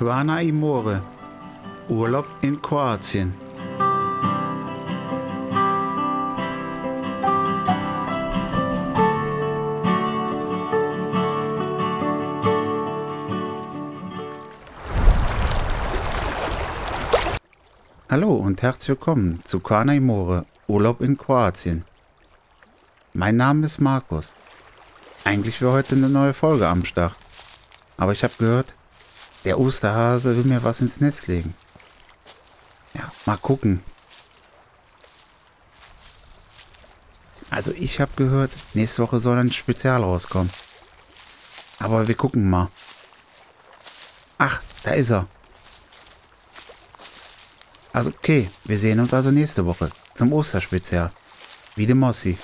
Quana Imore. Urlaub in Kroatien. Hallo und herzlich willkommen zu Quana Imore, Urlaub in Kroatien. Mein Name ist Markus. Eigentlich wäre heute eine neue Folge am Start. Aber ich habe gehört, der Osterhase will mir was ins Nest legen. Ja, mal gucken. Also ich habe gehört, nächste Woche soll ein Spezial rauskommen. Aber wir gucken mal. Ach, da ist er. Also okay, wir sehen uns also nächste Woche zum Osterspezial. Wie de Mossi.